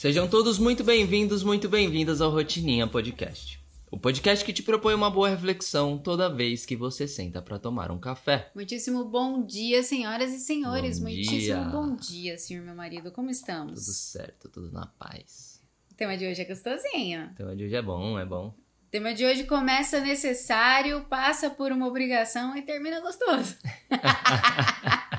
Sejam todos muito bem-vindos, muito bem-vindas ao Rotininha Podcast. O podcast que te propõe uma boa reflexão toda vez que você senta para tomar um café. Muitíssimo bom dia, senhoras e senhores. Bom Muitíssimo dia. bom dia, senhor meu marido. Como estamos? Tudo certo, tudo na paz. O tema de hoje é gostosinho. O tema de hoje é bom, é bom. O tema de hoje começa necessário, passa por uma obrigação e termina gostoso.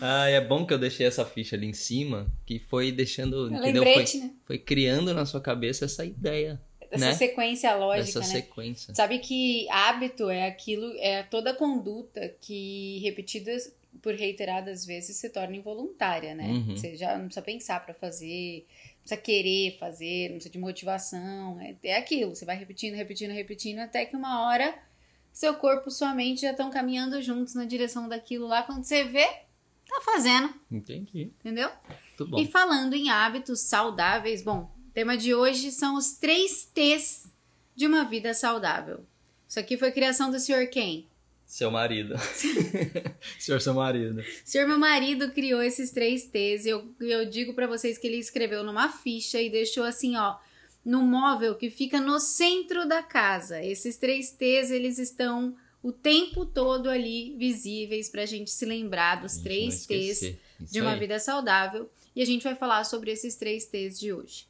Ah, é bom que eu deixei essa ficha ali em cima, que foi deixando, É entendeu? lembrete, Foi, né? foi criando na sua cabeça essa ideia, Essa né? sequência lógica, essa né? sequência. Sabe que hábito é aquilo, é toda conduta que repetidas por reiteradas vezes se torna involuntária, né? Uhum. Você já não precisa pensar pra fazer, não precisa querer fazer, não precisa de motivação. É, é aquilo, você vai repetindo, repetindo, repetindo, até que uma hora seu corpo e sua mente já estão caminhando juntos na direção daquilo lá. Quando você vê, tá fazendo, Entendi. entendeu? Muito bom. E falando em hábitos saudáveis, bom, o tema de hoje são os três T's de uma vida saudável. Isso aqui foi criação do senhor quem? Seu marido. Senhor seu marido. Senhor meu marido criou esses três T's e eu, eu digo pra vocês que ele escreveu numa ficha e deixou assim, ó, no móvel que fica no centro da casa. Esses três T's, eles estão o tempo todo ali visíveis pra gente se lembrar dos três T's. Isso de uma aí. vida saudável e a gente vai falar sobre esses três T's de hoje.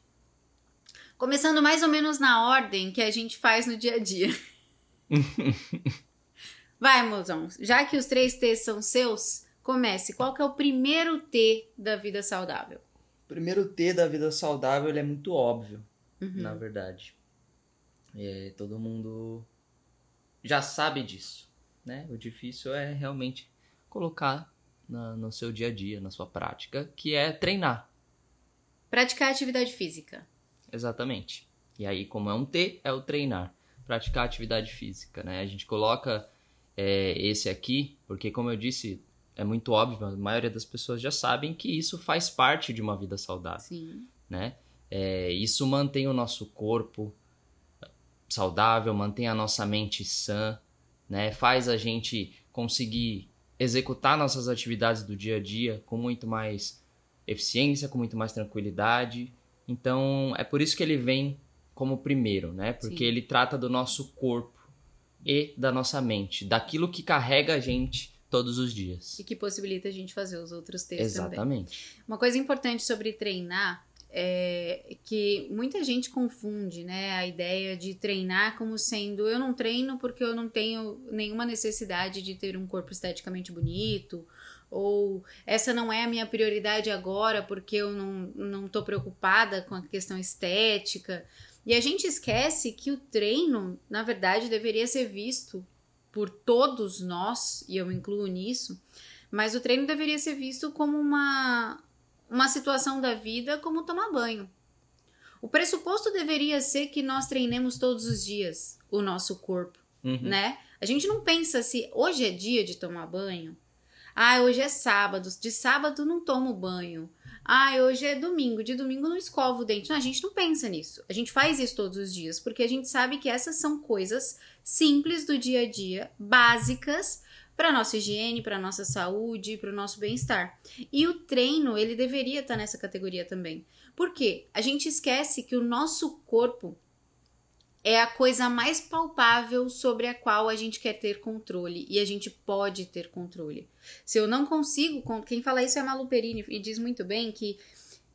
Começando mais ou menos na ordem que a gente faz no dia a dia. vai, mozão. Já que os três T's são seus, comece. Qual que é o primeiro T da vida saudável? O primeiro T da vida saudável ele é muito óbvio, Uhum. na verdade. É, todo mundo já sabe disso, né? O difícil é realmente colocar na- no seu dia a dia, na sua prática, que é treinar. Praticar atividade física. Exatamente. E aí, como é um T, é o treinar. Praticar atividade física, né? A gente coloca é, esse aqui, porque como eu disse, é muito óbvio, a maioria das pessoas já sabem que isso faz parte de uma vida saudável, Sim. né? É, isso mantém o nosso corpo saudável, mantém a nossa mente sã, né? Faz a gente conseguir executar nossas atividades do dia a dia com muito mais eficiência, com muito mais tranquilidade. Então, é por isso que ele vem como primeiro, né? Porque Sim. ele trata do nosso corpo e da nossa mente, daquilo que carrega a gente todos os dias. E que possibilita a gente fazer os outros T's também. Exatamente. Uma coisa importante sobre treinar é que muita gente confunde, né, a ideia de treinar como sendo eu não treino porque eu não tenho nenhuma necessidade de ter um corpo esteticamente bonito, ou essa não é a minha prioridade agora porque eu não, não preocupada com a questão estética. E a gente esquece que o treino, na verdade, deveria ser visto por todos nós, e eu incluo nisso, mas o treino deveria ser visto como uma, uma situação da vida como tomar banho. O pressuposto deveria ser que nós treinemos todos os dias o nosso corpo, Uhum. né? A gente não pensa se hoje é dia de tomar banho. Ah, hoje é sábado, de sábado não tomo banho. Ah, hoje é domingo, de domingo não escovo o dente. Não, a gente não pensa nisso. A gente faz isso todos os dias, porque a gente sabe que essas são coisas simples do dia a dia, básicas para nossa higiene, para nossa saúde, para o nosso bem-estar. E o treino, ele deveria estar nessa categoria também. Por quê? A gente esquece que o nosso corpo é a coisa mais palpável sobre a qual a gente quer ter controle e a gente pode ter controle. Se eu não consigo, con- quem fala isso é Malu Perini e diz muito bem que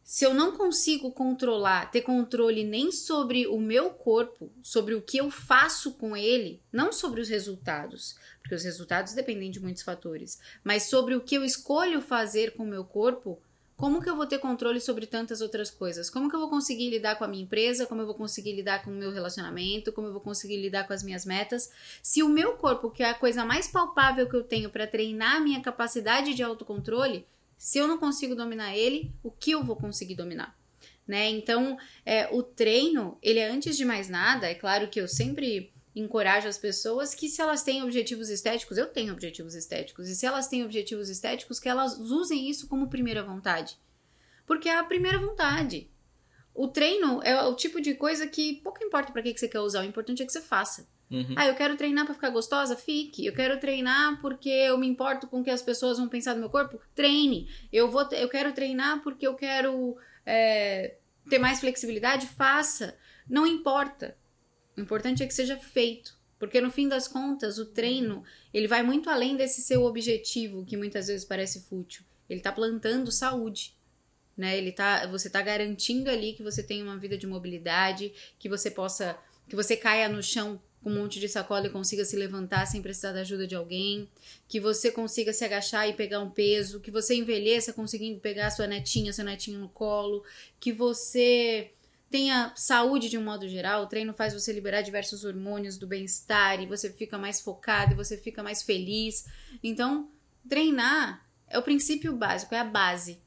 se eu não consigo controlar, ter controle nem sobre o meu corpo, sobre o que eu faço com ele, não sobre os resultados, porque os resultados dependem de muitos fatores, mas sobre o que eu escolho fazer com o meu corpo, como que eu vou ter controle sobre tantas outras coisas? Como que eu vou conseguir lidar com a minha empresa? Como eu vou conseguir lidar com o meu relacionamento? Como eu vou conseguir lidar com as minhas metas? Se o meu corpo, que é a coisa mais palpável que eu tenho para treinar a minha capacidade de autocontrole, se eu não consigo dominar ele, o que eu vou conseguir dominar? Né? Então, é, o treino, ele é antes de mais nada, é claro que eu sempre encorajo as pessoas que se elas têm objetivos estéticos, eu tenho objetivos estéticos, e se elas têm objetivos estéticos, que elas usem isso como primeira vontade. Porque é a primeira vontade. O treino é o tipo de coisa que pouco importa para que que você quer usar, o importante é que você faça. Uhum. Ah, eu quero treinar pra ficar gostosa? Fique. Eu quero treinar porque eu me importo com o que as pessoas vão pensar do meu corpo? Treine. Eu, vou, eu quero treinar porque eu quero é, ter mais flexibilidade? Faça. Não importa. O importante é que seja feito. Porque no fim das contas, o treino, ele vai muito além desse seu objetivo, que muitas vezes parece fútil. Ele tá plantando saúde. Né? Ele tá, você tá garantindo ali que você tenha uma vida de mobilidade, que você possa, que você caia no chão com um monte de sacola e consiga se levantar sem precisar da ajuda de alguém, que você consiga se agachar e pegar um peso, que você envelheça conseguindo pegar sua netinha, seu netinho no colo, que você tenha saúde de um modo geral. O treino faz você liberar diversos hormônios do bem-estar e você fica mais focado e você fica mais feliz. Então, treinar é o princípio básico, é a base.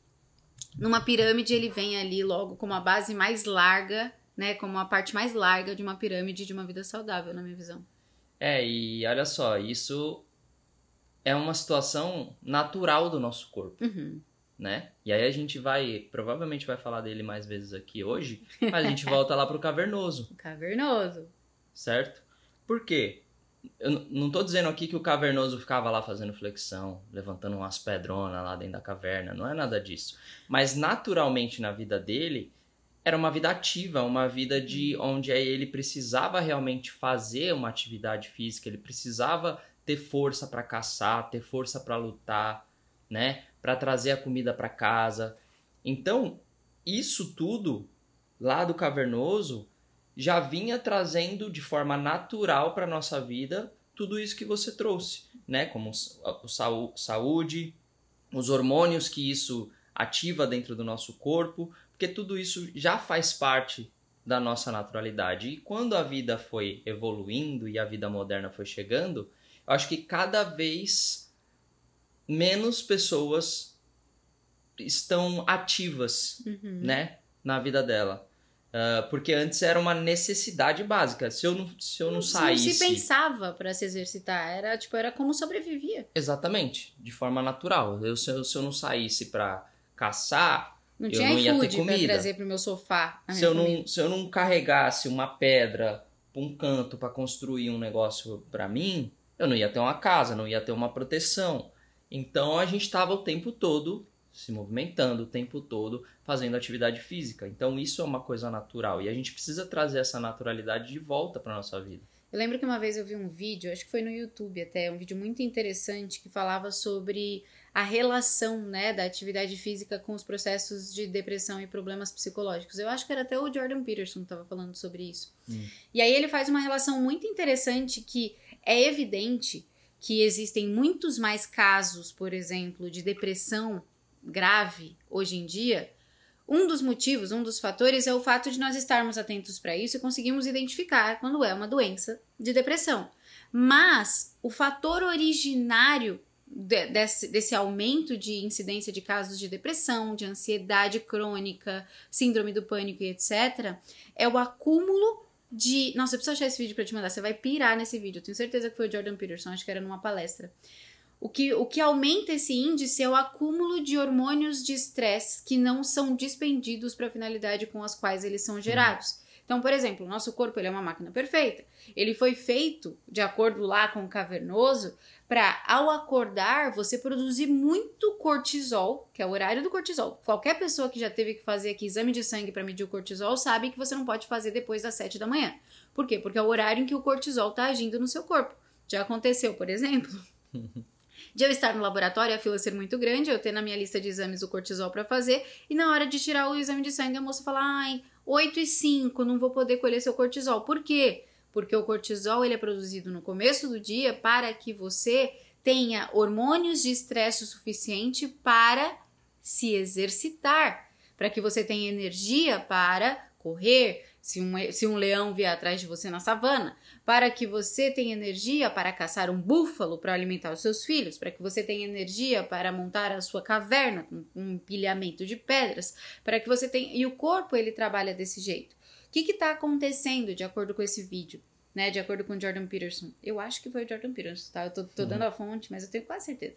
Numa pirâmide, ele vem ali logo como a base mais larga né, como a parte mais larga de uma pirâmide de uma vida saudável, na minha visão. É, e olha só, isso é uma situação natural do nosso corpo, uhum. né? E aí a gente vai, provavelmente vai falar dele mais vezes aqui hoje, mas a gente volta lá pro cavernoso. O cavernoso. Certo? Por quê? Eu não tô dizendo aqui que o cavernoso ficava lá fazendo flexão, levantando umas pedronas lá dentro da caverna, não é nada disso. Mas naturalmente na vida dele, era uma vida ativa, uma vida de onde ele precisava realmente fazer uma atividade física, ele precisava ter força para caçar, ter força para lutar, né, para trazer a comida para casa. Então, isso tudo lá do cavernoso já vinha trazendo de forma natural para nossa vida tudo isso que você trouxe, né, como o saúde, os hormônios que isso ativa dentro do nosso corpo, porque tudo isso já faz parte da nossa naturalidade. E quando a vida foi evoluindo e a vida moderna foi chegando, eu acho que cada vez menos pessoas estão ativas, uhum. né, na vida dela. Uh, porque antes era uma necessidade básica. Se eu não, se eu não, não saísse. Não se pensava para se exercitar. Era tipo, era como sobrevivia. Exatamente, de forma natural. Eu, se, eu, se eu não saísse para caçar, não eu tinha não ia ter comida. pra trazer pro meu sofá. Se eu, não, se eu não carregasse uma pedra pra um canto para construir um negócio para mim, eu não ia ter uma casa, não ia ter uma proteção. Então a gente estava o tempo todo se movimentando, o tempo todo fazendo atividade física. Então isso é uma coisa natural e a gente precisa trazer essa naturalidade de volta para nossa vida. Eu lembro que uma vez eu vi um vídeo, acho que foi no YouTube até, um vídeo muito interessante que falava sobre a relação né, da atividade física com os processos de depressão e problemas psicológicos. Eu acho que era até o Jordan Peterson que estava falando sobre isso. Hum. E aí ele faz uma relação muito interessante que é evidente que existem muitos mais casos, por exemplo, de depressão grave hoje em dia. Um dos motivos, um dos fatores é o fato de nós estarmos atentos para isso e conseguimos identificar quando é uma doença de depressão. Mas o fator originário de, desse, desse aumento de incidência de casos de depressão, de ansiedade crônica, síndrome do pânico e etc., é o acúmulo de. Nossa, eu preciso achar esse vídeo para te mandar. Você vai pirar nesse vídeo. Eu tenho certeza que foi o Jordan Peterson, acho que era numa palestra. O que, o que aumenta esse índice é o acúmulo de hormônios de estresse que não são dispendidos para a finalidade com as quais eles são gerados. Então, por exemplo, o nosso corpo ele é uma máquina perfeita. Ele foi feito, de acordo lá com o cavernoso, para ao acordar você produzir muito cortisol, que é o horário do cortisol. Qualquer pessoa que já teve que fazer aqui exame de sangue para medir o cortisol sabe que você não pode fazer depois das 7 da manhã. Por quê? Porque é o horário em que o cortisol está agindo no seu corpo. Já aconteceu, por exemplo, de eu estar no laboratório, a fila ser muito grande, eu ter na minha lista de exames o cortisol para fazer, e na hora de tirar o exame de sangue, a moça fala: ai, 8 e 5, não vou poder colher seu cortisol. Por quê? Porque o cortisol ele é produzido no começo do dia para que você tenha hormônios de estresse o suficiente para se exercitar, para que você tenha energia para correr, se um, se um leão vier atrás de você na savana, para que você tenha energia para caçar um búfalo para alimentar os seus filhos, para que você tenha energia para montar a sua caverna com um empilhamento de pedras, para que você tenha. E o corpo ele trabalha desse jeito. O que está acontecendo de acordo com esse vídeo? Né, de acordo com Jordan Peterson. Eu acho que foi o Jordan Peterson, tá? Eu tô, tô dando a fonte, mas eu tenho quase certeza.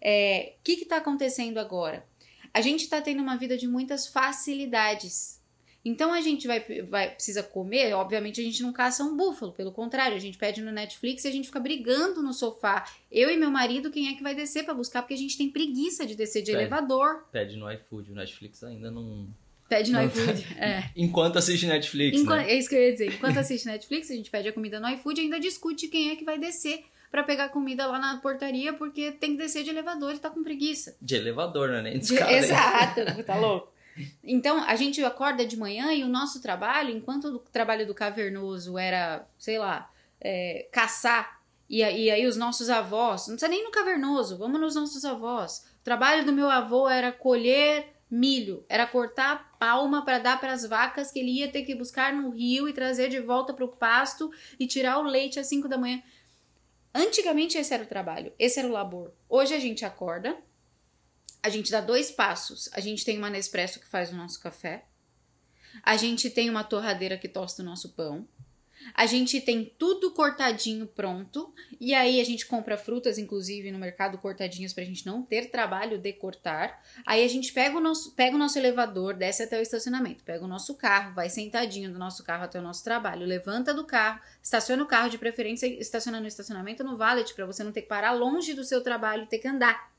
É, o que está acontecendo agora? A gente está tendo uma vida de muitas facilidades. Então a gente vai, vai precisa comer, obviamente a gente não caça um búfalo, pelo contrário, a gente pede no Netflix e a gente fica brigando no sofá. Eu e meu marido, quem é que vai descer para buscar? Porque a gente tem preguiça de descer de Pede. elevador. Pede no iFood, o Netflix ainda não. Pede no Não, iFood. É. Enquanto assiste Netflix, Enquanto, né? É isso que eu ia dizer. Enquanto assiste Netflix, a gente pede a comida no iFood e ainda discute quem é que vai descer pra pegar comida lá na portaria, porque tem que descer de elevador e tá com preguiça. De elevador, né? Nem de De- escada. Exato, tá louco. Então, a gente acorda de manhã e o nosso trabalho, enquanto o trabalho do cavernoso era, sei lá, é, caçar, e, e aí os nossos avós, não precisa nem no cavernoso, vamos nos nossos avós. O trabalho do meu avô era colher milho, era cortar palma para dar para as vacas que ele ia ter que buscar no rio e trazer de volta para o pasto e tirar o leite às 5 da manhã. Antigamente esse era o trabalho, esse era o labor. Hoje a gente acorda, a gente dá dois passos. A gente tem uma Nespresso que faz o nosso café. A gente tem uma torradeira que tosta o nosso pão. A gente tem tudo cortadinho pronto. E aí a gente compra frutas, inclusive, no mercado cortadinhas pra gente não ter trabalho de cortar. Aí a gente pega o nosso, pega o nosso elevador, desce até o estacionamento, pega o nosso carro, vai sentadinho do nosso carro até o nosso trabalho, levanta do carro, estaciona o carro, de preferência estaciona no estacionamento no valet, pra você não ter que parar longe do seu trabalho e ter que andar.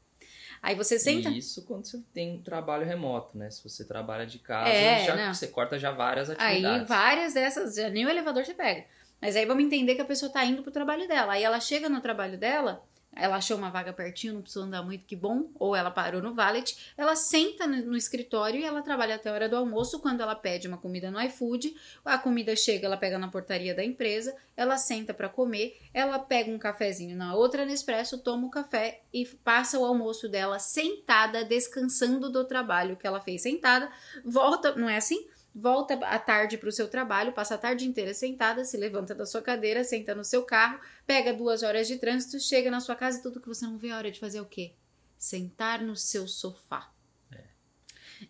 Aí você senta. E isso quando você tem um trabalho remoto, né? Se você trabalha de casa, É, já, você corta já várias Aí atividades. várias dessas, já nem o elevador você pega. Mas aí vamos entender que a pessoa tá indo pro trabalho dela. Aí ela chega no trabalho dela, ela achou uma vaga pertinho, não precisou andar muito, que bom. Ou ela parou no valet, ela senta no, escritório e ela trabalha até a hora do almoço. Quando ela pede uma comida no iFood, a comida chega, ela pega na portaria da empresa, ela senta para comer, ela pega um cafezinho na outra Nespresso, toma o café e passa o almoço dela sentada, descansando do trabalho que ela fez sentada, volta, não é assim? Volta à tarde para o seu trabalho, passa a tarde inteira sentada, se levanta da sua cadeira, senta no seu carro, pega duas horas de trânsito, chega na sua casa e tudo que você não vê a hora de fazer é o quê? Sentar no seu sofá.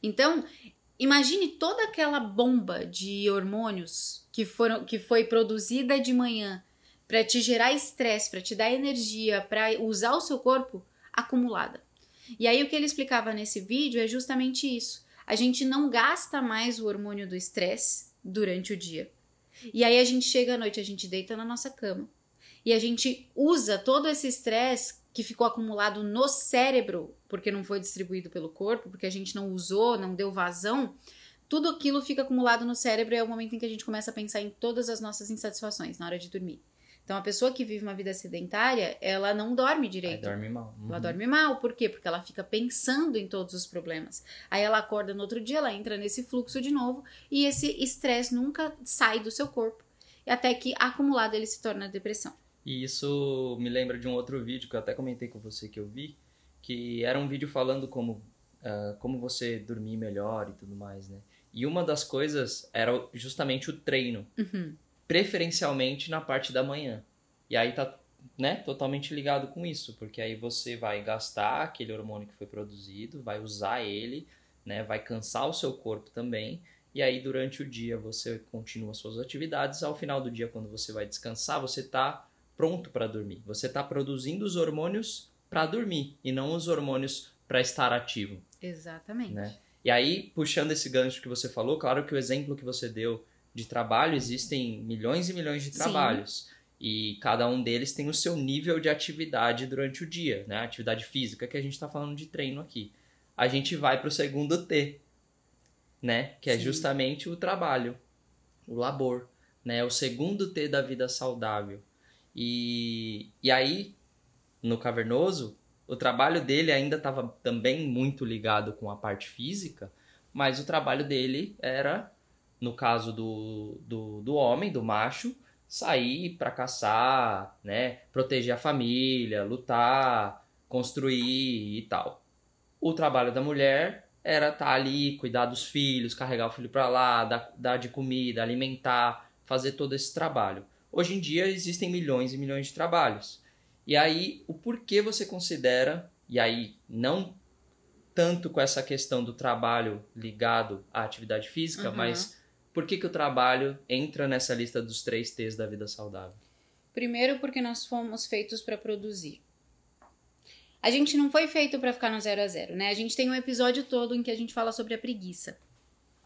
Então, imagine toda aquela bomba de hormônios que, foram, que foi produzida de manhã para te gerar estresse, para te dar energia, para usar o seu corpo acumulada. E aí o que ele explicava nesse vídeo é justamente isso a gente não gasta mais o hormônio do estresse durante o dia. E aí a gente chega à noite, a gente deita na nossa cama. E a gente usa todo esse estresse que ficou acumulado no cérebro, porque não foi distribuído pelo corpo, porque a gente não usou, não deu vazão. Tudo aquilo fica acumulado no cérebro e é o momento em que a gente começa a pensar em todas as nossas insatisfações na hora de dormir. Então, a pessoa que vive uma vida sedentária, ela não dorme Aí direito. dorme mal. Uhum. Ela dorme mal, por quê? Porque ela fica pensando em todos os problemas. Aí ela acorda no outro dia, ela entra nesse fluxo de novo e esse estresse nunca sai do seu corpo. Até que acumulado ele se torna depressão. E isso me lembra de um outro vídeo que eu até comentei com você que eu vi, que era um vídeo falando como, ah, como você dormir melhor e tudo mais, né? E uma das coisas era justamente o treino, Uhum. Preferencialmente na parte da manhã. E aí tá, né, totalmente ligado com isso, porque aí você vai gastar aquele hormônio que foi produzido, vai usar ele, né, vai cansar o seu corpo também. E aí durante o dia você continua suas atividades, ao final do dia quando você vai descansar, você tá pronto para dormir. Você tá produzindo os hormônios para dormir e não os hormônios para estar ativo. Exatamente. Né? E aí, puxando esse gancho que você falou, claro que o exemplo que você deu de trabalho, existem milhões e milhões de Sim. trabalhos. E cada um deles tem o seu nível de atividade durante o dia, né? Atividade física, que a gente está falando de treino aqui. A gente vai para o segundo T, né? Que é Sim. justamente o trabalho, o labor, né? O segundo T da vida saudável. E, e aí, no cavernoso, o trabalho dele ainda estava também muito ligado com a parte física, mas o trabalho dele era, no caso do, do, do homem, do macho, sair para caçar, né, proteger a família, lutar, construir e tal. O trabalho da mulher era estar ali, cuidar dos filhos, carregar o filho para lá, dar, dar de comida, alimentar, fazer todo esse trabalho. Hoje em dia existem milhões e milhões de trabalhos. E aí, o porquê você considera, e aí não tanto com essa questão do trabalho ligado à atividade física, Uhum. mas por que, que o trabalho entra nessa lista dos três T's da vida saudável? Primeiro, porque nós fomos feitos para produzir. A gente não foi feito para ficar no zero a zero, né? A gente tem um episódio todo em que a gente fala sobre a preguiça.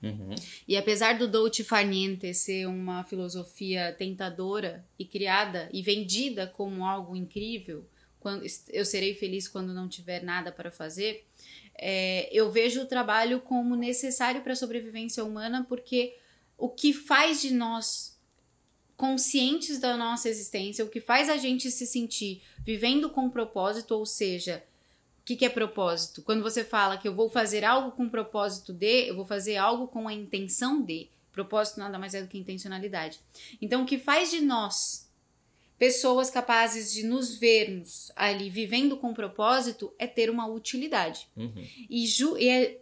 Uhum. E apesar do dolce far niente ser uma filosofia tentadora e criada e vendida como algo incrível, quando eu serei feliz quando não tiver nada para fazer, é, eu vejo o trabalho como necessário para a sobrevivência humana, porque o que faz de nós conscientes da nossa existência, o que faz a gente se sentir vivendo com propósito, ou seja, o que, que é propósito? Quando você fala que eu vou fazer algo com propósito de, eu vou fazer algo com a intenção de. Propósito nada mais é do que intencionalidade. Então, o que faz de nós pessoas capazes de nos vermos ali vivendo com propósito é ter uma utilidade. Uhum. E, e, é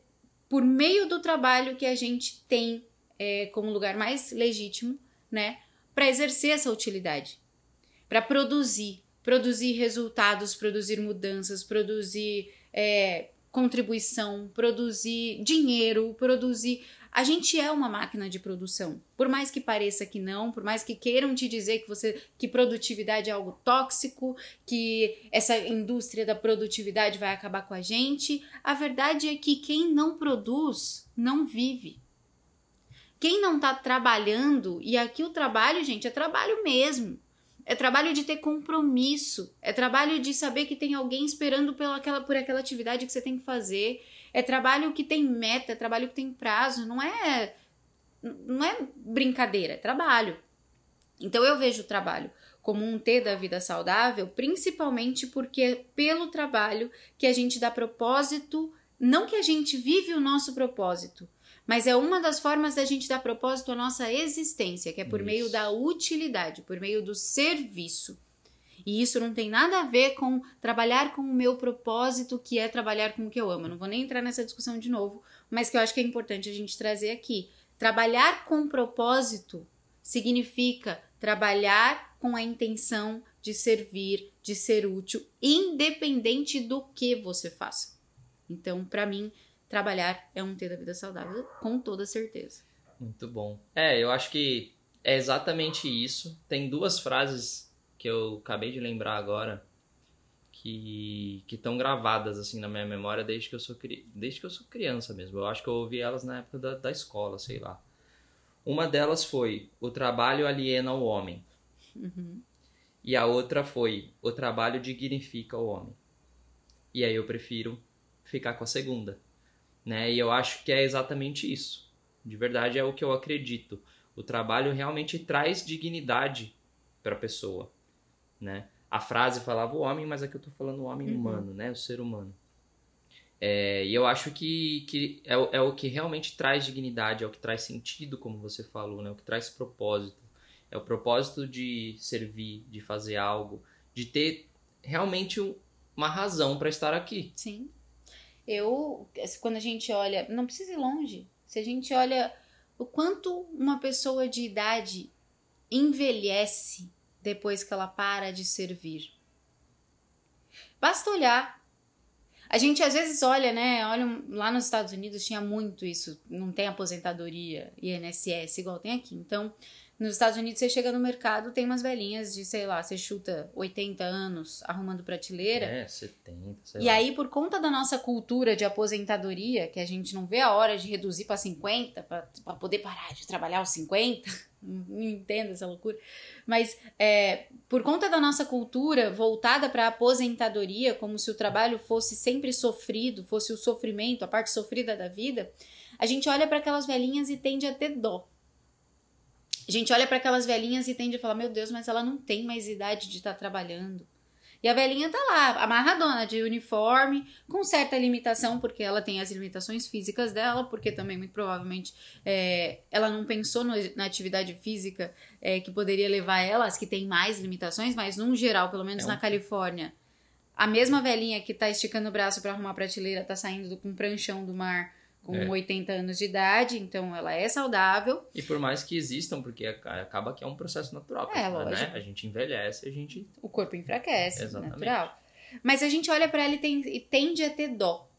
por meio do trabalho que a gente tem é, como lugar mais legítimo, né, para exercer essa utilidade, para produzir, produzir resultados, produzir mudanças, produzir é, contribuição, produzir dinheiro, produzir a gente é uma máquina de produção. Por mais que pareça que não, por mais que queiram te dizer que você que produtividade é algo tóxico, que essa indústria da produtividade vai acabar com a gente, a verdade é que quem não produz não vive. Quem não está trabalhando, e aqui o trabalho, gente, é trabalho mesmo. É trabalho de ter compromisso. É trabalho de saber que tem alguém esperando pela aquela, por aquela atividade que você tem que fazer. É trabalho que tem meta, é trabalho que tem prazo, não é não é brincadeira, é trabalho. Então eu vejo o trabalho como um T da vida saudável, principalmente porque é pelo trabalho que a gente dá propósito, não que a gente vive o nosso propósito, mas é uma das formas da gente dar propósito à nossa existência, que é por Isso. meio da utilidade, por meio do serviço. E isso não tem nada a ver com trabalhar com o meu propósito, que é trabalhar com o que eu amo. Eu não vou nem entrar nessa discussão de novo, mas que eu acho que é importante a gente trazer aqui. Trabalhar com propósito significa trabalhar com a intenção de servir, de ser útil, independente do que você faça. Então, para mim, trabalhar é um ter da vida saudável, com toda certeza. Muito bom. É, eu acho que é exatamente isso. Tem duas frases que eu acabei de lembrar agora que que estão gravadas assim na minha memória desde que eu sou desde que eu sou criança mesmo. Eu acho que eu ouvi elas na época da, da escola, sei lá. Uma delas foi o trabalho aliena o homem. Uhum. E a outra foi o trabalho dignifica o homem. E aí eu prefiro ficar com a segunda, né? E eu acho que é exatamente isso. De verdade é o que eu acredito. O trabalho realmente traz dignidade para a pessoa né? A frase falava o homem, mas aqui eu tô falando o homem uhum. humano, né? O ser humano. É, e eu acho que, que é, é, o que realmente traz dignidade, é o que traz sentido, como você falou, né? O que traz propósito. É o propósito de servir, de fazer algo, de ter realmente uma razão para estar aqui. Sim. Eu, quando a gente olha, não precisa ir longe. Se a gente olha o quanto uma pessoa de idade envelhece depois que ela para de servir. Basta olhar. A gente às vezes olha, né? Olha, lá nos Estados Unidos tinha muito isso. Não tem aposentadoria e INSS igual tem aqui. Então, nos Estados Unidos, você chega no mercado, tem umas velhinhas de, sei lá, você chuta 80 anos arrumando prateleira. É, 70, sei E lá. aí, por conta da nossa cultura de aposentadoria, que a gente não vê a hora de reduzir para 50, para poder parar de trabalhar aos 50, não entendo essa loucura, mas é, por conta da nossa cultura voltada para a aposentadoria, como se o trabalho fosse sempre sofrido, fosse o sofrimento, a parte sofrida da vida, a gente olha para aquelas velhinhas e tende a ter dó a gente olha para aquelas velhinhas e tende a falar: meu Deus, mas ela não tem mais idade de estar tá trabalhando. E a velhinha tá lá, amarradona de uniforme, com certa limitação, porque ela tem as limitações físicas dela, porque também, muito provavelmente, é, ela não pensou no, na atividade física é, que poderia levar ela, as que têm mais limitações, mas, num geral, pelo menos é na Califórnia, a mesma velhinha que tá esticando o braço para arrumar a prateleira tá saindo com um pranchão do mar com é. 80 anos de idade, então ela é saudável. E por mais que existam, porque acaba que é um processo natural, é, né? A gente envelhece, a gente o corpo enfraquece, Exatamente. natural. Mas a gente olha para ela e, tem, e tende a ter dó,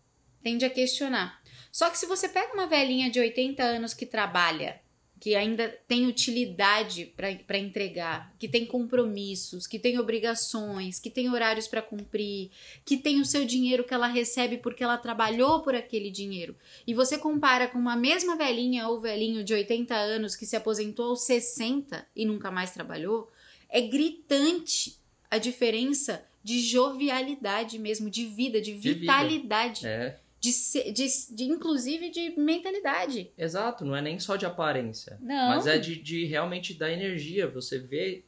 tende a questionar. Só que se você pega uma velhinha de 80 anos que trabalha, que ainda tem utilidade para entregar, que tem compromissos, que tem obrigações, que tem horários para cumprir, que tem o seu dinheiro que ela recebe porque ela trabalhou por aquele dinheiro. E você compara com uma mesma velhinha ou velhinho de 80 anos que se aposentou aos 60 e nunca mais trabalhou, é gritante a diferença de jovialidade mesmo, de vida, de vitalidade. De é de, de, de, inclusive de mentalidade. Exato, não é nem só de aparência. Não. Mas é de, de realmente da energia. Você vê.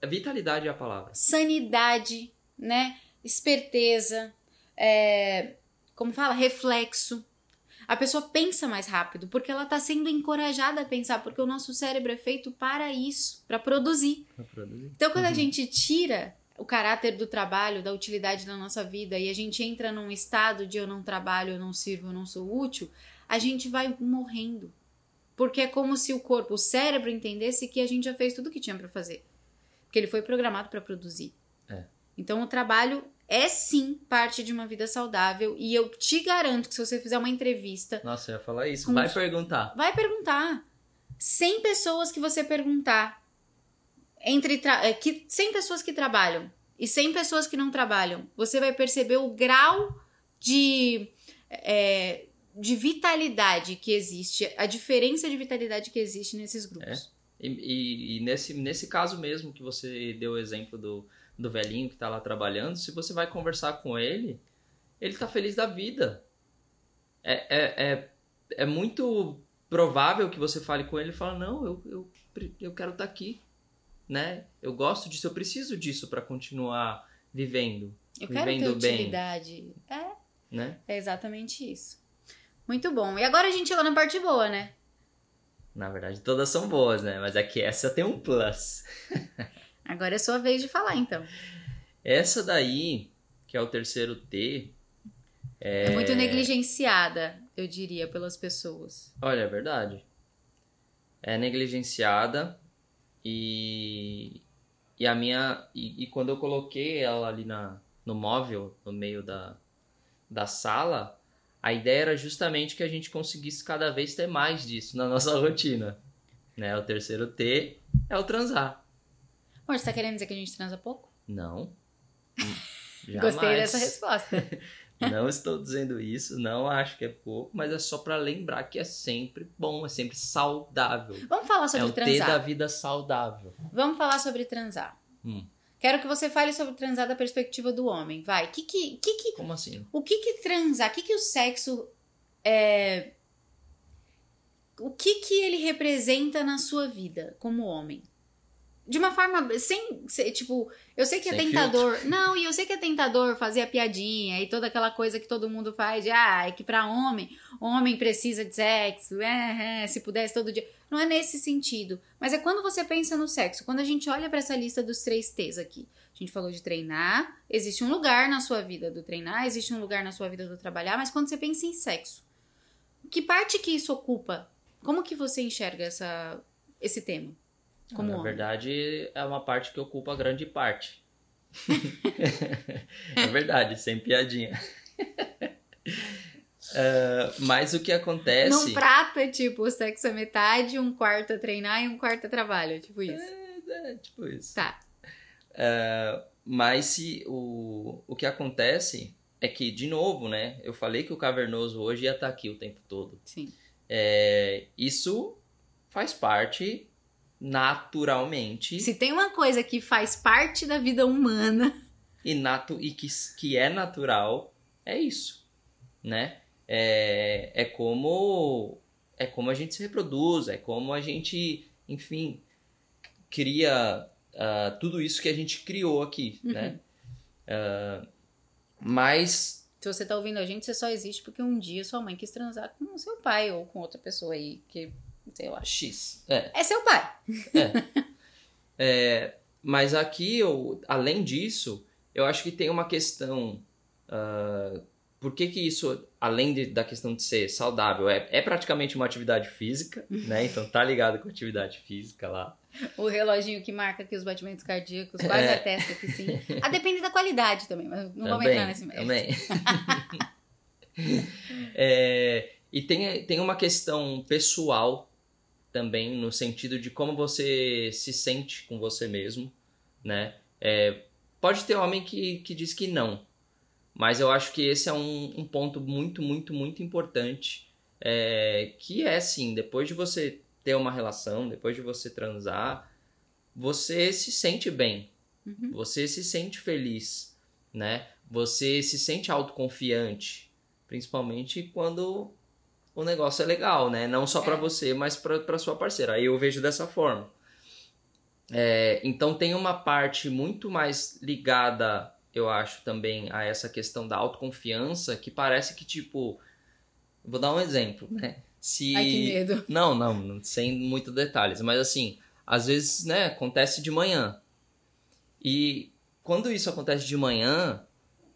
A vitalidade é a palavra. Sanidade, né? Esperteza, é, como fala? Reflexo. A pessoa pensa mais rápido porque ela está sendo encorajada a pensar, porque o nosso cérebro é feito para isso, para produzir. produzir. Então, quando uhum. a gente tira o caráter do trabalho, da utilidade da nossa vida e a gente entra num estado de eu não trabalho, eu não sirvo, eu não sou útil, a gente vai morrendo. Porque é como se o corpo, o cérebro entendesse que a gente já fez tudo o que tinha para fazer. Porque ele foi programado para produzir. É. Então o trabalho é sim parte de uma vida saudável e eu te garanto que se você fizer uma entrevista. Nossa, eu ia falar isso. Vai perguntar. Vai perguntar. 100 pessoas que você perguntar entre é, que 100 pessoas que trabalham e 100 pessoas que não trabalham, você vai perceber o grau de, é, de vitalidade que existe, a diferença de vitalidade que existe nesses grupos. É. E, e, e, nesse, nesse caso mesmo que você deu o exemplo do, do velhinho que está lá trabalhando, se você vai conversar com ele, ele está feliz da vida. É, é, é, é, muito provável que você fale com ele e fale, não, eu, eu, eu quero estar tá aqui né? Eu gosto disso, eu preciso disso para continuar vivendo. Eu vivendo quero ter utilidade. Bem, é. Né? É exatamente isso. Muito bom. E agora a gente chegou na parte boa, né? Na verdade, todas são boas, né? Mas aqui essa tem um plus. agora é sua vez de falar, então. Essa daí, que é o terceiro T, é... é muito negligenciada, eu diria, pelas pessoas. Olha, é verdade. É negligenciada e, e a minha. E, e, quando eu coloquei ela ali na, no móvel, no meio da, da sala, a ideia era justamente que a gente conseguisse cada vez ter mais disso na nossa rotina. Né? O terceiro T é o transar. Amor, você tá querendo dizer que a gente transa pouco? Não. Gostei dessa resposta. Não estou dizendo isso, não acho que é pouco, mas é só para lembrar que é sempre bom, é sempre saudável. Vamos falar sobre é transar. É da vida saudável. Vamos falar sobre transar. Hum. Quero que você fale sobre transar da perspectiva do homem. Vai. Que que, que, que Como assim? O que que transar? O que que o sexo é o que que ele representa na sua vida como homem? De uma forma sem, tipo, eu sei que é sem é tentador. Filtro. Não, e eu sei que é tentador fazer a piadinha e toda aquela coisa que todo mundo faz de ah, é que para homem, homem precisa de sexo, é, é, se pudesse todo dia. Não é nesse sentido, mas é quando você pensa no sexo, quando a gente olha para essa lista dos três T's aqui. A gente falou de treinar, existe um lugar na sua vida do treinar, existe um lugar na sua vida do trabalhar, mas quando você pensa em sexo, que parte que isso ocupa? Como que você enxerga essa, esse tema? Como Na homem. verdade, é uma parte que ocupa grande parte. é verdade, sem piadinha. Uh, mas o que acontece. Num prato é tipo, o sexo é metade, um quarto é treinar e um quarto é trabalho, tipo isso. É, é tipo isso. Tá. Uh, mas se o, o que acontece é que, de novo, né? Eu falei que o cavernoso hoje ia estar aqui o tempo todo. Sim. É, isso faz parte naturalmente. Se tem uma coisa que faz parte da vida humana e, natu e que, que é natural, é isso, né? É, é como é como a gente se reproduz, é como a gente, enfim, cria uh, tudo isso que a gente criou aqui, uhum. né? Uh, mas se você tá ouvindo a gente, você só existe porque um dia sua mãe quis transar com seu pai ou com outra pessoa aí que sei lá. X. É. É seu pai. É. é mas aqui, eu, além disso, eu acho que tem uma questão. Uh, por que, que isso, além de, da questão de ser saudável, é, é praticamente uma atividade física, né? Então tá ligado com atividade física lá. O reloginho que marca aqui os batimentos cardíacos, quase é. atesta que sim. Ah, depende da qualidade também, mas não também, vamos entrar nesse mérito. Também. é, e tem, tem uma questão pessoal também no sentido de como você se sente com você mesmo, né? É, pode ter homem que, que diz que não, mas eu acho que esse é um, um ponto muito, muito, muito importante. É, que é sim, depois de você ter uma relação, depois de você transar, você se sente bem, Uhum. você se sente feliz, né? Você se sente autoconfiante, principalmente quando o negócio é legal, né? Não só pra É. você, mas pra pra sua parceira. Aí eu vejo dessa forma. É, então tem uma parte muito mais ligada, eu acho, também a essa questão da autoconfiança, que parece que, tipo. Vou dar um exemplo, né? Se. Ai, que medo. Não, não, não- sem muitos detalhes, mas assim, às vezes, né, acontece de manhã. E quando isso acontece de manhã,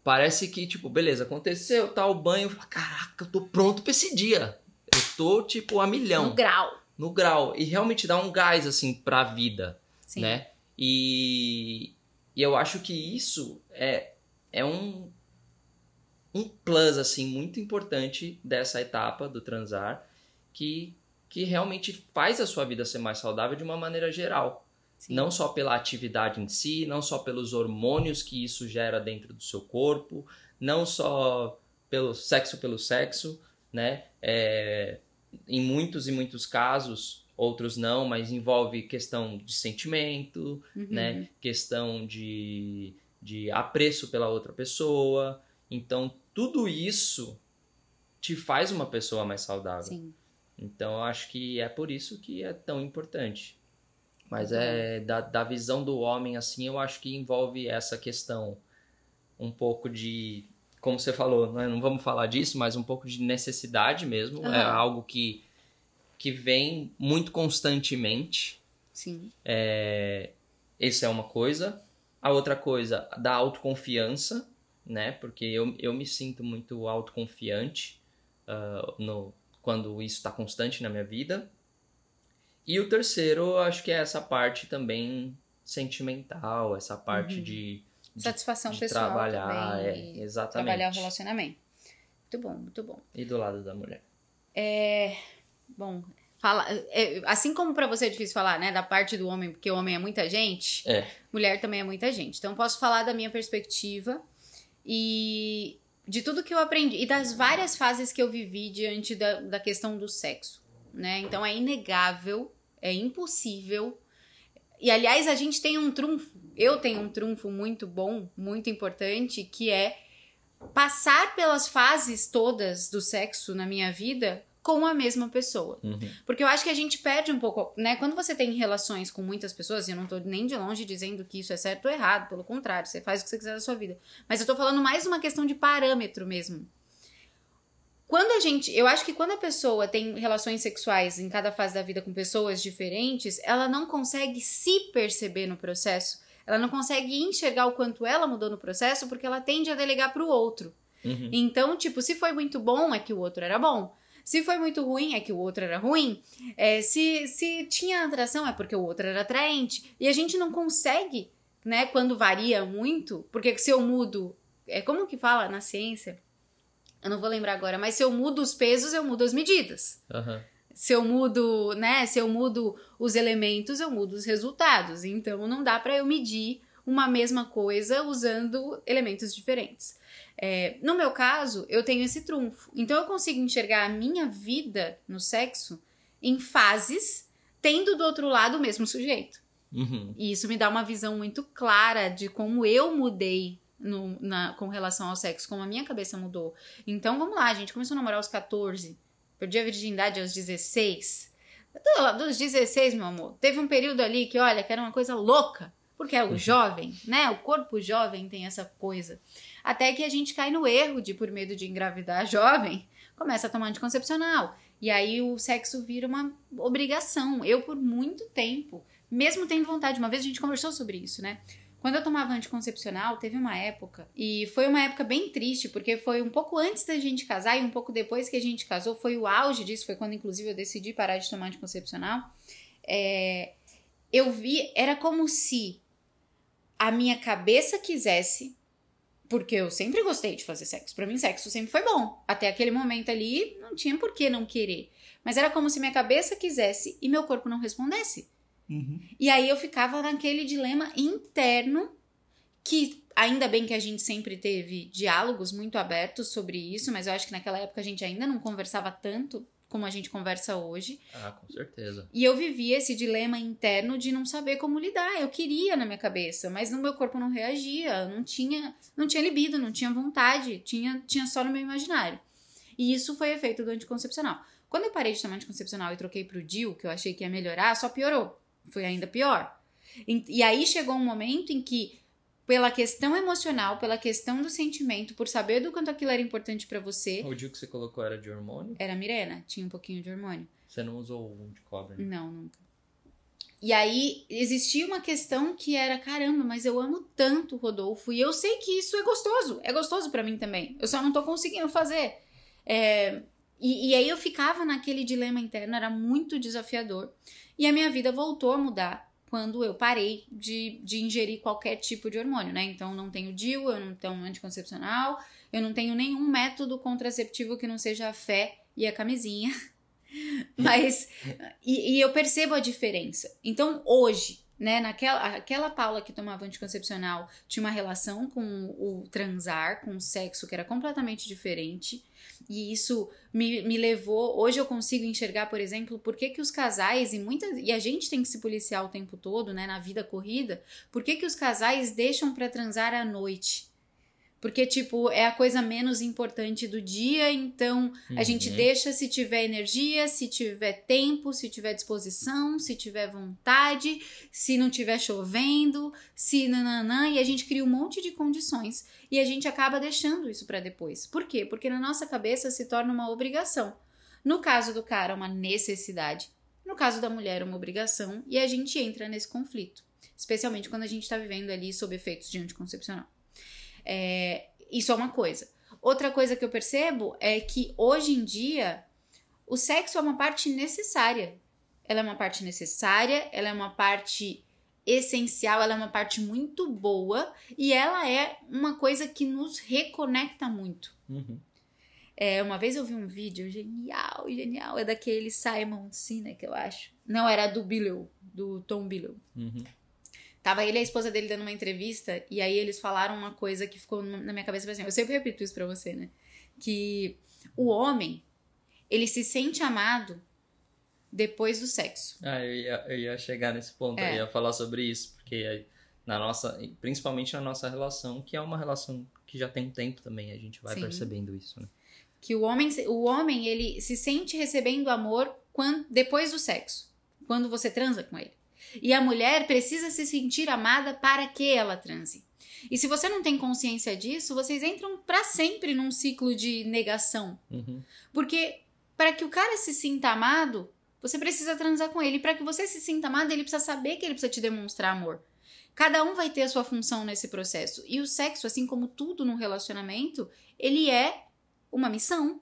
parece que, tipo, beleza, aconteceu, tá o banho, caraca, eu tô pronto pra esse dia. Eu tô, tipo, a milhão, No grau. no grau. E realmente dá um gás, assim, pra vida, Sim. né? E, e eu acho que isso é, é um, um plus, assim, muito importante dessa etapa do transar, que, que realmente faz a sua vida ser mais saudável de uma maneira geral. Sim. Não só pela atividade em si, não só pelos hormônios que isso gera dentro do seu corpo, não só pelo sexo pelo sexo, né? É, em muitos e muitos casos, outros não, mas envolve questão de sentimento, Uhum. né? Questão de, de apreço pela outra pessoa. Então, tudo isso te faz uma pessoa mais saudável. Sim. Então eu acho que é por isso que é tão importante. Mas Uhum. é da, da visão do homem, assim, eu acho que envolve essa questão um pouco de. Como você falou, né? não vamos falar disso, mas um pouco de necessidade mesmo. É Aham. algo que, que vem muito constantemente. Sim. É, essa é uma coisa. A outra coisa, da autoconfiança, né? Porque eu, eu me sinto muito autoconfiante ah, no, quando isso está constante na minha vida. E o terceiro, acho que é essa parte também sentimental, essa parte Uhum. de, de, Satisfação de pessoal trabalhar. também. é, exatamente. Trabalhar o relacionamento. Muito bom, muito bom. E do lado da mulher. Bom, fala, é, assim como pra você é difícil falar, né, da parte do homem, porque o homem é muita gente, É. mulher também é muita gente. Então posso falar da minha perspectiva e de tudo que eu aprendi e das várias fases que eu vivi diante da, da questão do sexo, né? Então é inegável, é impossível. E aliás, a gente tem um trunfo, eu tenho um trunfo muito bom, muito importante, que é passar pelas fases todas do sexo na minha vida com a mesma pessoa. Uhum. Porque eu acho que a gente perde um pouco, né? Quando você tem relações com muitas pessoas, e eu não tô nem de longe dizendo que isso é certo ou errado, pelo contrário, você faz o que você quiser da sua vida. Mas eu tô falando mais uma questão de parâmetro mesmo. Quando a gente, eu acho que quando a pessoa tem relações sexuais em cada fase da vida com pessoas diferentes, ela não consegue se perceber no processo. Ela não consegue enxergar o quanto ela mudou no processo porque ela tende a delegar pro outro. Uhum. Então, tipo, se foi muito bom, é que o outro era bom. Se foi muito ruim, é que o outro era ruim. É, se, se tinha atração, é porque o outro era atraente. E a gente não consegue, né, quando varia muito, porque se eu mudo. É como que fala na ciência? Eu não vou lembrar agora, mas se eu mudo os pesos, eu mudo as medidas. Aham. Se eu mudo, né, se eu mudo os elementos, eu mudo os resultados. Então não dá pra eu medir uma mesma coisa usando elementos diferentes. É, no meu caso, eu tenho esse trunfo. Então eu consigo enxergar a minha vida no sexo em fases, tendo do outro lado o mesmo sujeito. Uhum. E isso me dá uma visão muito clara de como eu mudei no- na- com relação ao sexo, como a minha cabeça mudou. Então vamos lá, a gente começou a namorar aos 14, perdi a virgindade aos 16. Tô lá, Dos 16, meu amor, teve um período ali que, olha, que era uma coisa louca. Porque é o jovem, né? O corpo jovem tem essa coisa. Até que a gente cai no erro de, por medo de engravidar jovem, começa a tomar anticoncepcional. E aí o sexo vira uma obrigação. Eu, por muito tempo, mesmo tendo vontade, uma vez a gente conversou sobre isso, né? Quando eu tomava anticoncepcional, teve uma época, e foi uma época bem triste, porque foi um pouco antes da gente casar e um pouco depois que a gente casou, foi o auge disso, foi quando inclusive eu decidi parar de tomar anticoncepcional. É, eu vi, era como se a minha cabeça quisesse, Porque eu sempre gostei de fazer sexo. Pra mim, sexo sempre foi bom. Até aquele momento ali, não tinha por que não querer. Mas era como se minha cabeça quisesse e meu corpo não respondesse. Uhum. E aí eu ficava naquele dilema interno que ainda bem que a gente sempre teve diálogos muito abertos sobre isso, mas eu acho que naquela época a gente ainda não conversava tanto como a gente conversa hoje. Ah, com certeza. E eu vivia esse dilema interno de não saber como lidar. Eu queria na minha cabeça, mas no meu corpo não reagia, não tinha, não tinha libido, não tinha vontade, tinha, tinha só no meu imaginário. E isso foi efeito do anticoncepcional. Quando eu parei de tomar anticoncepcional e troquei pro DIU, que eu achei que ia melhorar, só piorou. Foi ainda pior. E, e aí chegou um momento em que pela questão emocional, pela questão do sentimento, por saber do quanto aquilo era importante pra você. O DIU que você colocou era de hormônio? Era Mirena, tinha um pouquinho de hormônio. Você não usou um de cobre? né? Não, nunca. E aí existia uma questão que era, caramba, mas eu amo tanto o Rodolfo e eu sei que isso é gostoso. É gostoso pra mim também. Eu só não tô conseguindo fazer. É, e, e aí eu ficava naquele dilema interno, era muito desafiador. E a minha vida voltou a mudar quando eu parei de, de ingerir qualquer tipo de hormônio, né? Então não tenho DIU, eu não tenho anticoncepcional, eu não tenho nenhum método contraceptivo que não seja a fé e a camisinha. Mas e, e eu percebo a diferença. Então hoje, né, naquela aquela Paula que tomava anticoncepcional tinha uma relação com o transar, com o sexo que era completamente diferente. E isso me, me levou. Hoje eu consigo enxergar, por exemplo, por que, que os casais, e muitas. E a gente tem que se policiar o tempo todo, né? Na vida corrida, por que, que os casais deixam pra transar à noite? Porque, tipo, é a coisa menos importante do dia, então a gente Uhum. deixa se tiver energia, se tiver tempo, se tiver disposição, se tiver vontade, se não tiver chovendo, se nananã, e a gente cria um monte de condições e a gente acaba deixando isso pra depois. Por quê? Porque na nossa cabeça se torna uma obrigação. No caso do cara, uma necessidade. No caso da mulher, uma obrigação, e a gente entra nesse conflito, especialmente quando a gente tá vivendo ali sob efeitos de anticoncepcional. É, isso é uma coisa. Outra coisa que eu percebo é que hoje em dia o sexo é uma parte necessária. Ela é uma parte necessária, ela é uma parte essencial, ela é uma parte muito boa e ela é uma coisa que nos reconecta muito. Uhum. É, uma vez eu vi um vídeo genial, genial, é daquele Simon Sinek, eu acho. Não, era do Billow, do Tom Billow. Uhum. Tava ele e a esposa dele dando uma entrevista, e aí eles falaram uma coisa que ficou na minha cabeça, assim, eu sempre repito isso pra você, né? Que o homem, ele se sente amado depois do sexo. Ah, eu ia, eu ia chegar nesse ponto, É. eu ia falar sobre isso, porque na nossa, principalmente na nossa relação, que é uma relação que já tem um tempo também, a gente vai Sim. percebendo isso, né? Que o homem, o homem, ele se sente recebendo amor quando, depois do sexo, quando você transa com ele. E a mulher precisa se sentir amada para que ela transe. E se você não tem consciência disso, vocês entram pra sempre num ciclo de negação. Uhum. Porque para que o cara se sinta amado, você precisa transar com ele. Para que você se sinta amado, ele precisa saber que ele precisa te demonstrar amor. Cada um vai ter a sua função nesse processo. E o sexo, assim como tudo no relacionamento, ele é uma missão.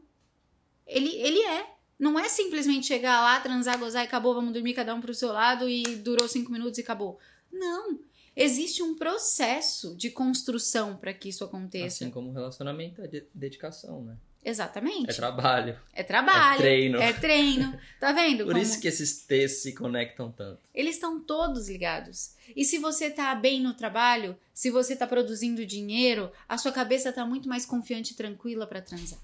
Ele, ele é. Não é simplesmente chegar lá, transar, gozar e acabou, vamos dormir cada um pro seu lado e durou cinco minutos e acabou. Não. Existe um processo de construção para que isso aconteça. Assim como o relacionamento é de- dedicação, né? Exatamente. É trabalho, É trabalho. é treino. É treino. Tá vendo? Por como isso que esses textos se conectam tanto. Eles estão todos ligados. E se você tá bem no trabalho, se você tá produzindo dinheiro, a sua cabeça tá muito mais confiante e tranquila pra transar.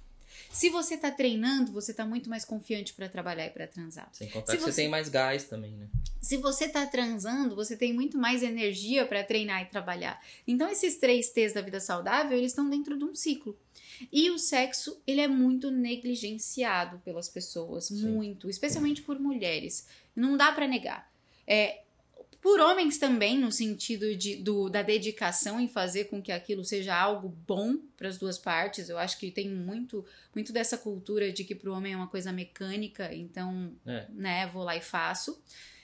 Se você tá treinando, você tá muito mais confiante pra trabalhar e pra transar. Sem contar Se que você você- tem mais gás também, né? Se você tá transando, você tem muito mais energia pra treinar e trabalhar. Então esses três T's da vida saudável, eles estão dentro de um ciclo. E o sexo, ele é muito negligenciado pelas pessoas, Sim. muito, especialmente por mulheres. Não dá pra negar. É, por homens também, no sentido de, do, da dedicação em fazer com que aquilo seja algo bom para as duas partes. Eu acho que tem muito, muito dessa cultura de que para o homem é uma coisa mecânica, então, É. né, vou lá e faço.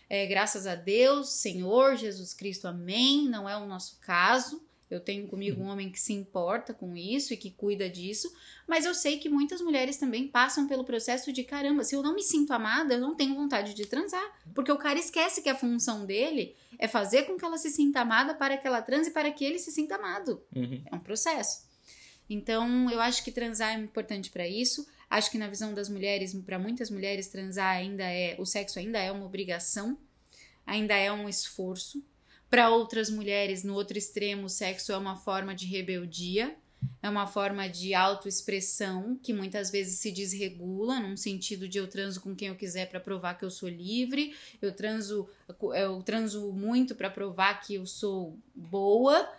É, graças a Deus, Senhor Jesus Cristo, amém. Não é o nosso caso. Eu tenho comigo um homem que se importa com isso e que cuida disso, mas eu sei que muitas mulheres também passam pelo processo de caramba, se eu não me sinto amada, eu não tenho vontade de transar, porque o cara esquece que a função dele é fazer com que ela se sinta amada para que ela transe para que ele se sinta amado. Uhum. É um processo. Então, eu acho que transar é importante para isso. Acho que na visão das mulheres, para muitas mulheres, transar ainda é, o sexo ainda é uma obrigação, ainda é um esforço. Para outras mulheres, no outro extremo, o sexo é uma forma de rebeldia, é uma forma de autoexpressão que muitas vezes se desregula, num sentido de eu transo com quem eu quiser para provar que eu sou livre, eu transo, eu transo muito para provar que eu sou boa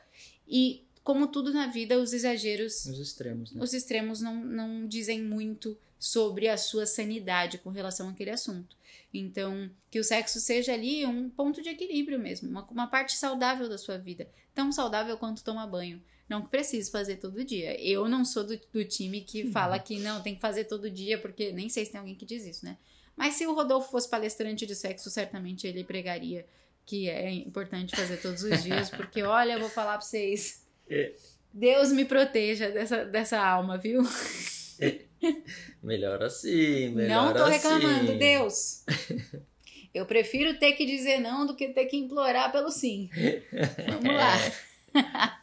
e como tudo na vida, os exageros. Os extremos, né? Os extremos não, não dizem muito sobre a sua sanidade com relação àquele assunto. Então, que o sexo seja ali um ponto de equilíbrio mesmo, uma, uma parte saudável da sua vida. Tão saudável quanto tomar banho. Não que precise fazer todo dia. Eu não sou do, do time que uhum. fala que não, tem que fazer todo dia, porque nem sei se tem alguém que diz isso, né? Mas se o Rodolfo fosse palestrante de sexo, certamente ele pregaria que é importante fazer todos os dias, porque olha, eu vou falar pra vocês Deus me proteja dessa, dessa alma, viu? Melhor assim, melhor Não tô assim. reclamando, Deus. Eu prefiro ter que dizer não do que ter que implorar pelo sim. Vamos lá.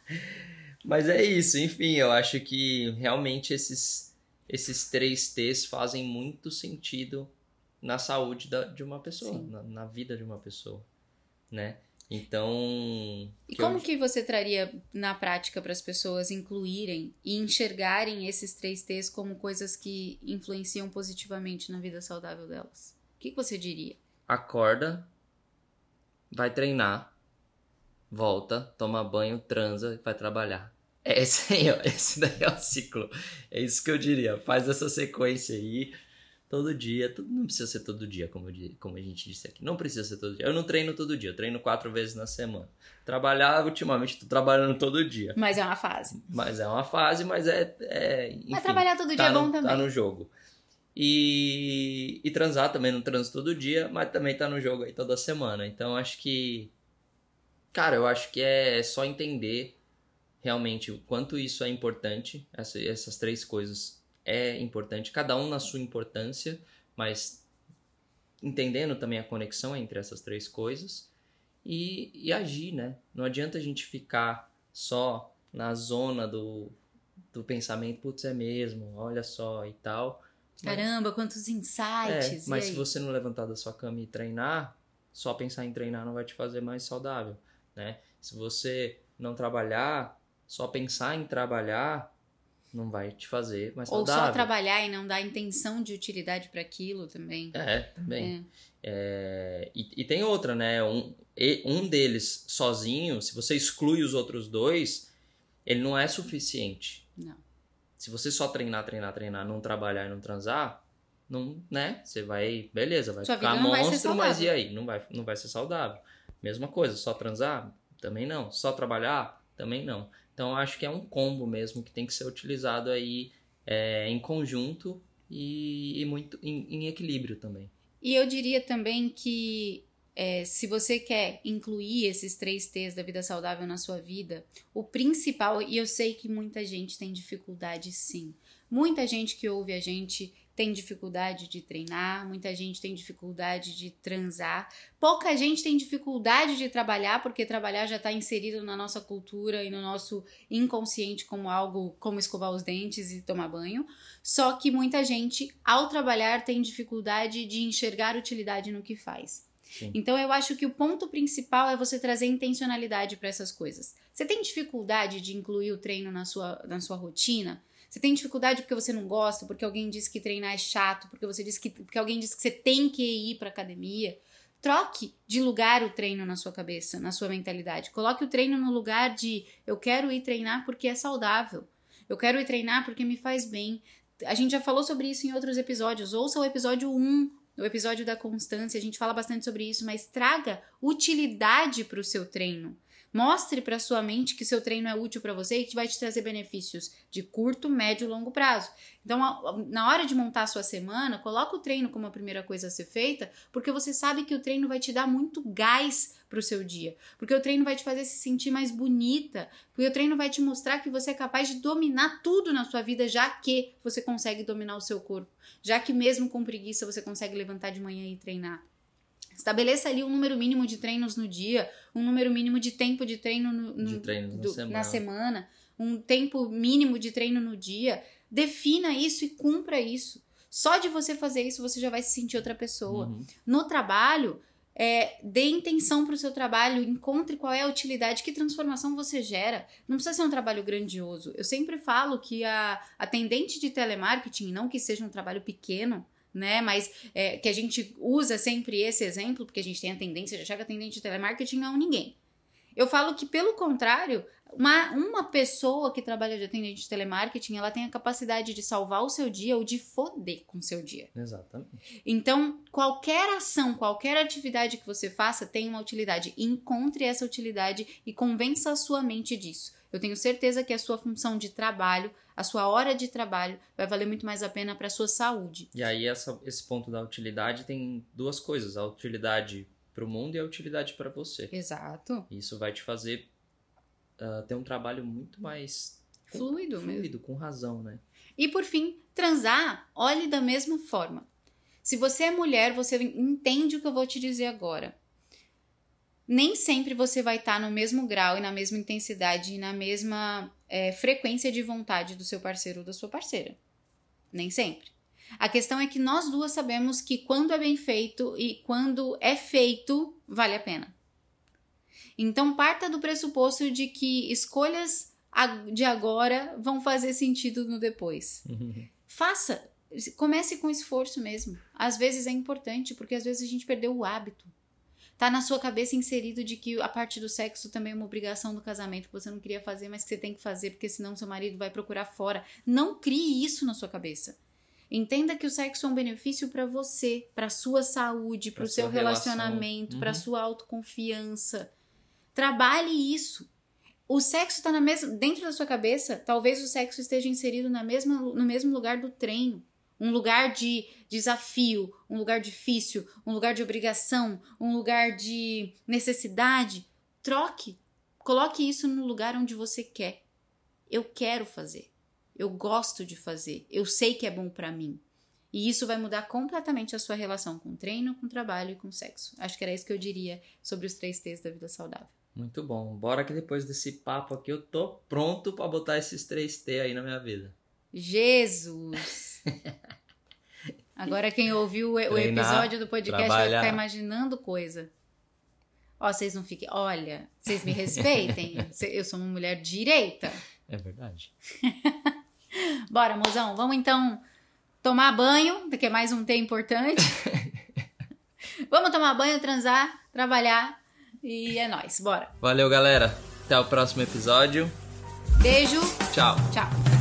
Mas é isso, enfim, eu acho que realmente esses, esses três T's fazem muito sentido na saúde da, de uma pessoa, na, na, vida de uma pessoa, né? Então. E como eu... que você traria na prática para as pessoas incluírem e enxergarem esses três T's como coisas que influenciam positivamente na vida saudável delas? O que, que você diria? Acorda, vai treinar, volta, toma banho, transa e vai trabalhar. Esse, aí, ó, esse daí é o ciclo. É isso que eu diria. Faz essa sequência aí todo dia. Tudo, não precisa ser todo dia, como, eu, como a gente disse aqui. Não precisa ser todo dia. Eu não treino todo dia, eu treino quatro vezes na semana. Trabalhar, ultimamente, tô trabalhando todo dia. Mas é uma fase. Mas é uma fase, mas é. é enfim, mas trabalhar todo dia tá é bom no, também. Tá no jogo. E, e transar também, não transo todo dia, mas também tá no jogo aí toda semana. Então acho que. Cara, eu acho que é só entender realmente o quanto isso é importante, essa, essas três coisas é importante, cada um na sua importância, mas entendendo também a conexão entre essas três coisas e, e agir, né? Não adianta a gente ficar só na zona do, do pensamento, putz, é mesmo, olha só e tal. Caramba, quantos insights! É, mas se você não levantar da sua cama e treinar, só pensar em treinar não vai te fazer mais saudável, né? Se você não trabalhar, só pensar em trabalhar não vai te fazer mais saudável. Ou só trabalhar e não dar intenção de utilidade para aquilo também. É, também. É. É, e, e, tem outra, né? Um, um deles sozinho, se você exclui os outros dois, ele não é suficiente. Não. Se você só treinar, treinar, treinar, não trabalhar e não transar, não, né? Você vai, beleza, vai Sua ficar monstro, mas e aí? Não vai, não vai ser saudável. Mesma coisa, só transar? Também não. Só trabalhar? Também não. Então acho que é um combo mesmo que tem que ser utilizado aí é, em conjunto e, e muito em, em, equilíbrio também. E eu diria também que é, se você quer incluir esses três T's da vida saudável na sua vida, o principal, e eu sei que muita gente tem dificuldade sim. Muita gente que ouve a gente tem dificuldade de treinar, muita gente tem dificuldade de transar, pouca gente tem dificuldade de trabalhar, porque trabalhar já está inserido na nossa cultura e no nosso inconsciente como algo como escovar os dentes e tomar banho. Só que muita gente, ao trabalhar, tem dificuldade de enxergar utilidade no que faz. Sim. Então eu acho que o ponto principal é você trazer intencionalidade para essas coisas. Você tem dificuldade de incluir o treino na sua, na sua rotina? Você tem dificuldade porque você não gosta, porque alguém disse que treinar é chato, porque você disse que porque alguém disse que você tem que ir para academia. Troque de lugar o treino na sua cabeça, na sua mentalidade. Coloque o treino no lugar de eu quero ir treinar porque é saudável. Eu quero ir treinar porque me faz bem. A gente já falou sobre isso em outros episódios. Ouça o episódio 1, o episódio da constância. A gente fala bastante sobre isso, mas traga utilidade para o seu treino. Mostre para sua mente que seu treino é útil para você e que vai te trazer benefícios de curto, médio e longo prazo. Então, na hora de montar a sua semana, coloca o treino como a primeira coisa a ser feita, porque você sabe que o treino vai te dar muito gás para o seu dia, porque o treino vai te fazer se sentir mais bonita, porque o treino vai te mostrar que você é capaz de dominar tudo na sua vida, já que você consegue dominar o seu corpo, já que mesmo com preguiça você consegue levantar de manhã e treinar. Estabeleça ali um número mínimo de treinos no dia, um número mínimo de tempo de treino, no, no, de treino do, na, semana. na semana. um tempo mínimo de treino no dia. Defina isso e cumpra isso. Só de você fazer isso, você já vai se sentir outra pessoa. Uhum. No trabalho, é, dê intenção para o seu trabalho, encontre qual é a utilidade, que transformação você gera. Não precisa ser um trabalho grandioso. Eu sempre falo que a atendente de telemarketing, não que seja um trabalho pequeno, né? Mas é, que a gente usa sempre esse exemplo, porque a gente tem a tendência de achar que atendente de telemarketing não é um ninguém. Eu falo que, pelo contrário, uma, uma pessoa que trabalha de atendente de telemarketing, ela tem a capacidade de salvar o seu dia ou de foder com o seu dia. Exatamente. Então, qualquer ação, qualquer atividade que você faça tem uma utilidade. Encontre essa utilidade e convença a sua mente disso. Eu tenho certeza que a sua função de trabalho, a sua hora de trabalho, vai valer muito mais a pena para a sua saúde. E aí, essa, esse ponto da utilidade tem duas coisas: a utilidade para o mundo e a utilidade para você. Exato. Isso vai te fazer uh, ter um trabalho muito mais Fluido, mesmo. fluido, com razão, né? E por fim, transar, olhe da mesma forma. Se você é mulher, você entende o que eu vou te dizer agora. Nem sempre você vai estar no mesmo grau e na mesma intensidade e na mesma é, frequência de vontade do seu parceiro ou da sua parceira. Nem sempre. A questão é que nós duas sabemos que quando é bem feito e quando é feito, vale a pena. Então, parta do pressuposto de que escolhas de agora vão fazer sentido no depois. Faça, comece com esforço mesmo. Às vezes é importante, porque às vezes a gente perdeu o hábito. Tá na sua cabeça inserido de que a parte do sexo também é uma obrigação do casamento que você não queria fazer, mas que você tem que fazer porque senão seu marido vai procurar fora. Não crie isso na sua cabeça. Entenda que o sexo é um benefício para você, para sua saúde, para o seu relacionamento, uhum. para sua autoconfiança. Trabalhe isso. O sexo está na mesma dentro da sua cabeça. Talvez o sexo esteja inserido na mesma, no mesmo lugar do treino, um lugar de desafio, um lugar difícil, um lugar de obrigação, um lugar de necessidade. Troque, coloque isso no lugar onde você quer. Eu quero fazer. Eu gosto de fazer. Eu sei que é bom para mim. E isso vai mudar completamente a sua relação com treino, com trabalho e com sexo. Acho que era isso que eu diria sobre os três T's da vida saudável. Muito bom. Bora que depois desse papo aqui eu tô pronto para botar esses três T aí na minha vida. Jesus! Agora quem ouviu o, episódio do podcast trabalhar. vai ficar imaginando coisa. Ó, vocês não fiquem. Olha, vocês me respeitem. eu sou uma mulher direita. É verdade. Bora, mozão. Vamos então tomar banho, que é mais um T importante. Vamos tomar banho, transar, trabalhar e é nóis. Bora. Valeu, galera. Até o próximo episódio. Beijo. Tchau. Tchau.